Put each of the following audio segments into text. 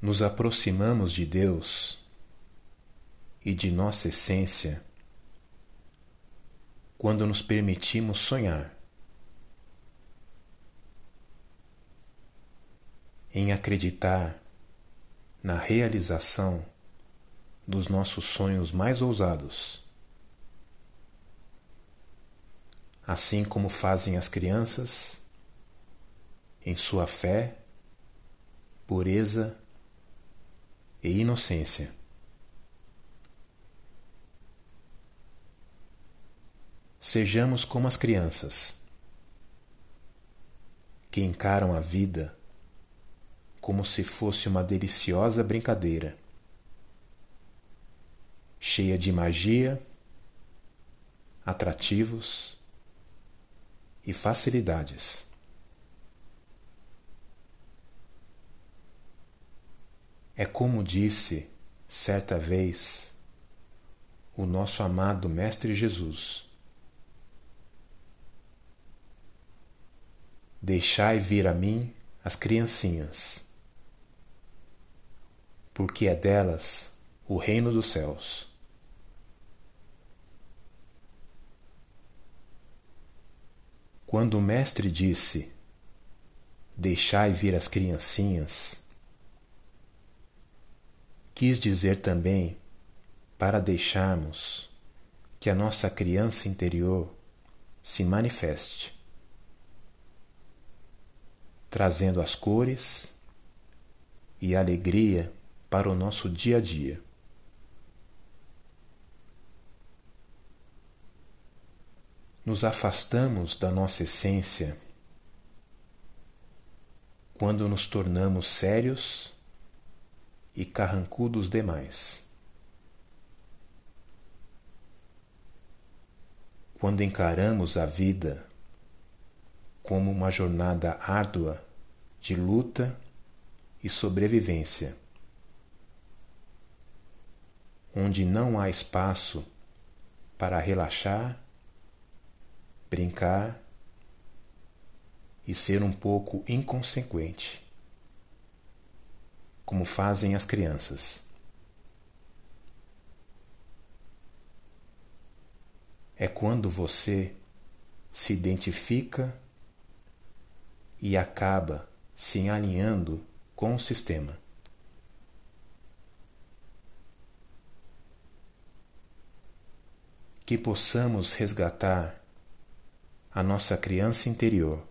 Nos aproximamos de Deus e de nossa essência quando nos permitimos sonhar, em acreditar na realização dos nossos sonhos mais ousados, assim como fazem as crianças em sua fé, pureza e inocência. Sejamos como as crianças que encaram a vida como se fosse uma deliciosa brincadeira, cheia de magia, atrativos e facilidades. É como disse certa vez o nosso amado Mestre Jesus. Deixai vir a mim as criancinhas, porque é delas o reino dos céus. Quando o Mestre disse: Deixai vir as criancinhas, quis dizer também para deixarmos que a nossa criança interior se manifeste trazendo as cores e alegria para o nosso dia a dia. Nos afastamos da nossa essência quando nos tornamos sérios e carrancudos demais. Quando encaramos a vida como uma jornada árdua de luta e sobrevivência, onde não há espaço para relaxar, brincar e ser um pouco inconsequente, como fazem as crianças. É quando você se identifica e acaba se alinhando com o sistema. Que possamos resgatar a nossa criança interior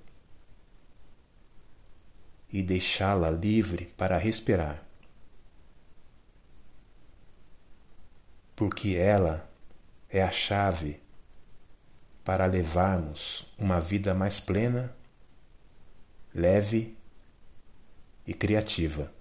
e deixá-la livre para respirar. Porque ela é a chave para levarmos uma vida mais plena leve e criativa.